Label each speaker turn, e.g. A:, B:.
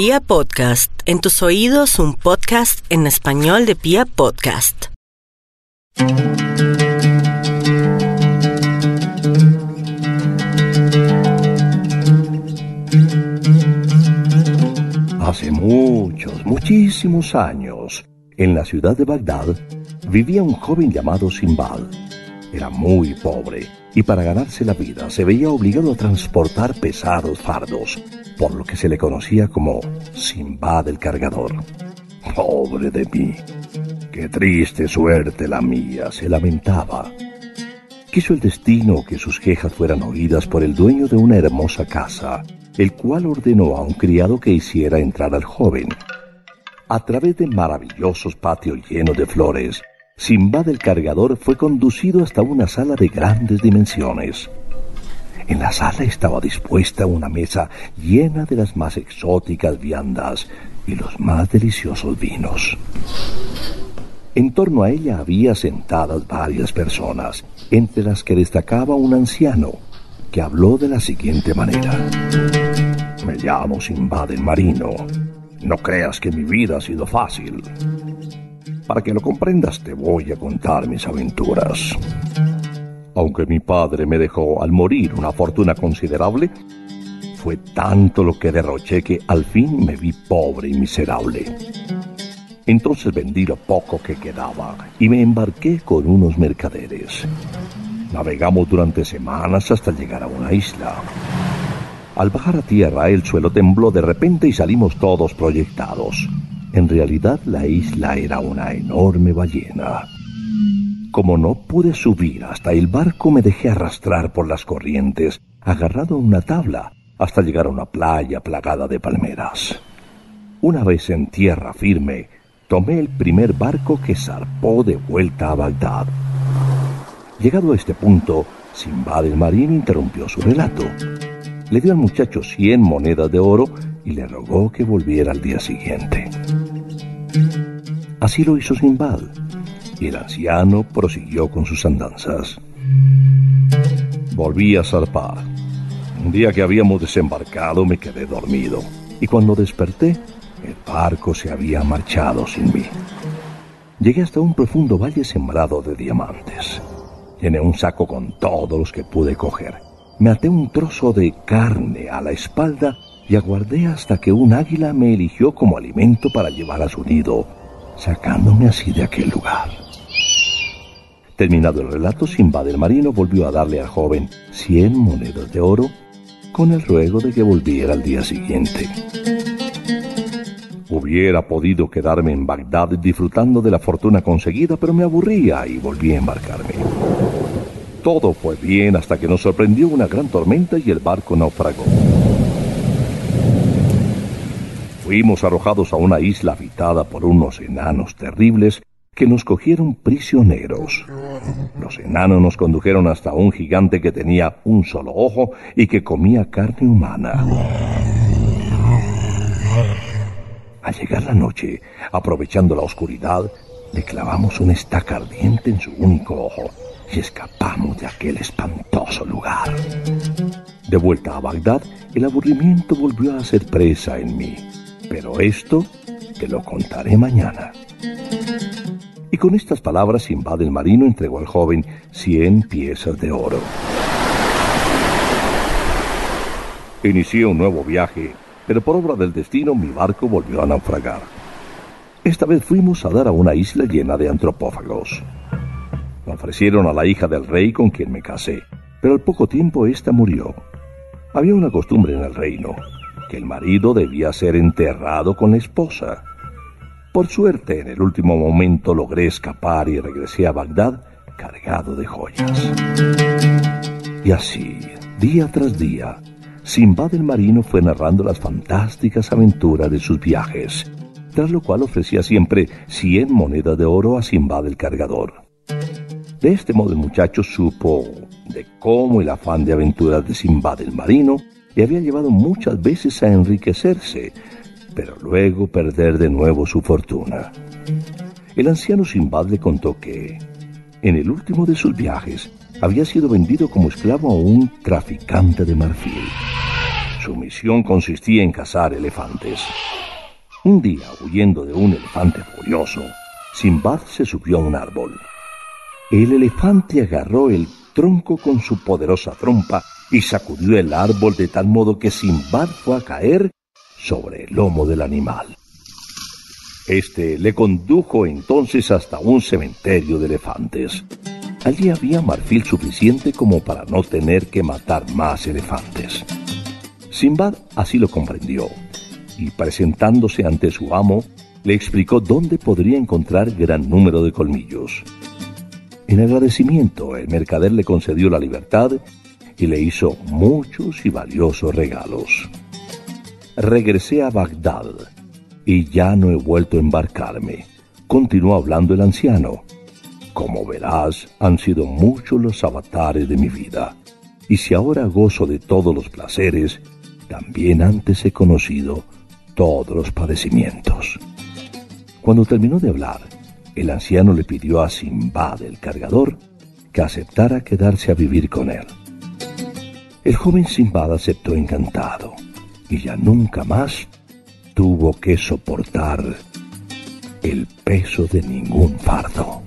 A: Pia Podcast, en tus oídos un podcast en español de Pia Podcast.
B: Hace muchos, muchísimos años, en la ciudad de Bagdad, vivía un joven llamado Simbad. Era muy pobre y para ganarse la vida se veía obligado a transportar pesados fardos, por lo que se le conocía como Simbad el Cargador. Pobre de mí, qué triste suerte la mía, se lamentaba. Quiso el destino que sus quejas fueran oídas por el dueño de una hermosa casa, el cual ordenó a un criado que hiciera entrar al joven. A través de maravillosos patios llenos de flores, Simba del cargador fue conducido hasta una sala de grandes dimensiones. En la sala estaba dispuesta una mesa llena de las más exóticas viandas y los más deliciosos vinos. En torno a ella había sentadas varias personas, entre las que destacaba un anciano, que habló de la siguiente manera. Me llamo Simba del Marino. No creas que mi vida ha sido fácil. Para que lo comprendas te voy a contar mis aventuras. Aunque mi padre me dejó al morir una fortuna considerable, fue tanto lo que derroché que al fin me vi pobre y miserable. Entonces vendí lo poco que quedaba y me embarqué con unos mercaderes. Navegamos durante semanas hasta llegar a una isla. Al bajar a tierra el suelo tembló de repente y salimos todos proyectados. En realidad la isla era una enorme ballena. Como no pude subir hasta el barco me dejé arrastrar por las corrientes, agarrado a una tabla, hasta llegar a una playa plagada de palmeras. Una vez en tierra firme, tomé el primer barco que zarpó de vuelta a Bagdad. Llegado a este punto, Simba del Marín interrumpió su relato. Le dio al muchacho cien monedas de oro y le rogó que volviera al día siguiente. Así lo hizo Simbad, y el anciano prosiguió con sus andanzas. Volví a zarpar. Un día que habíamos desembarcado me quedé dormido, y cuando desperté, el barco se había marchado sin mí. Llegué hasta un profundo valle sembrado de diamantes. Llené un saco con todos los que pude coger. Me até un trozo de carne a la espalda y aguardé hasta que un águila me eligió como alimento para llevar a su nido, sacándome así de aquel lugar. Terminado el relato, Simba del Marino volvió a darle al joven cien monedas de oro con el ruego de que volviera al día siguiente. Hubiera podido quedarme en Bagdad disfrutando de la fortuna conseguida, pero me aburría y volví a embarcarme. Todo fue bien hasta que nos sorprendió una gran tormenta y el barco naufragó. Fuimos arrojados a una isla habitada por unos enanos terribles que nos cogieron prisioneros. Los enanos nos condujeron hasta un gigante que tenía un solo ojo y que comía carne humana. Al llegar la noche, aprovechando la oscuridad, le clavamos una estaca ardiente en su único ojo y escapamos de aquel espantoso lugar. De vuelta a Bagdad, el aburrimiento volvió a ser presa en mí. Pero esto te lo contaré mañana. Y con estas palabras, Simbad el marino entregó al joven cien piezas de oro. Inicié un nuevo viaje, pero por obra del destino mi barco volvió a naufragar. Esta vez fuimos a dar a una isla llena de antropófagos. Me ofrecieron a la hija del rey con quien me casé, pero al poco tiempo ésta murió. Había una costumbre en el reino que el marido debía ser enterrado con la esposa. Por suerte, en el último momento logré escapar y regresé a Bagdad cargado de joyas. Y así, día tras día, Simba del Marino fue narrando las fantásticas aventuras de sus viajes, tras lo cual ofrecía siempre cien monedas de oro a Simba del Cargador. De este modo el muchacho supo de cómo el afán de aventuras de Simba del Marino le había llevado muchas veces a enriquecerse, pero luego perder de nuevo su fortuna. El anciano Simbad le contó que, en el último de sus viajes, había sido vendido como esclavo a un traficante de marfil. Su misión consistía en cazar elefantes. Un día, huyendo de un elefante furioso, Simbad se subió a un árbol. El elefante agarró el tronco con su poderosa trompa y sacudió el árbol de tal modo que Simbad fue a caer sobre el lomo del animal. Este le condujo entonces hasta un cementerio de elefantes. Allí había marfil suficiente como para no tener que matar más elefantes. Simbad así lo comprendió y presentándose ante su amo, le explicó dónde podría encontrar gran número de colmillos. En agradecimiento, el mercader le concedió la libertad y le hizo muchos y valiosos regalos. Regresé a Bagdad y ya no he vuelto a embarcarme. Continuó hablando el anciano. Como verás, han sido muchos los avatares de mi vida, y si ahora gozo de todos los placeres, también antes he conocido todos los padecimientos. Cuando terminó de hablar, el anciano le pidió a Simbad, el cargador, que aceptara quedarse a vivir con él. El joven Simbad aceptó encantado, y ya nunca más tuvo que soportar el peso de ningún fardo.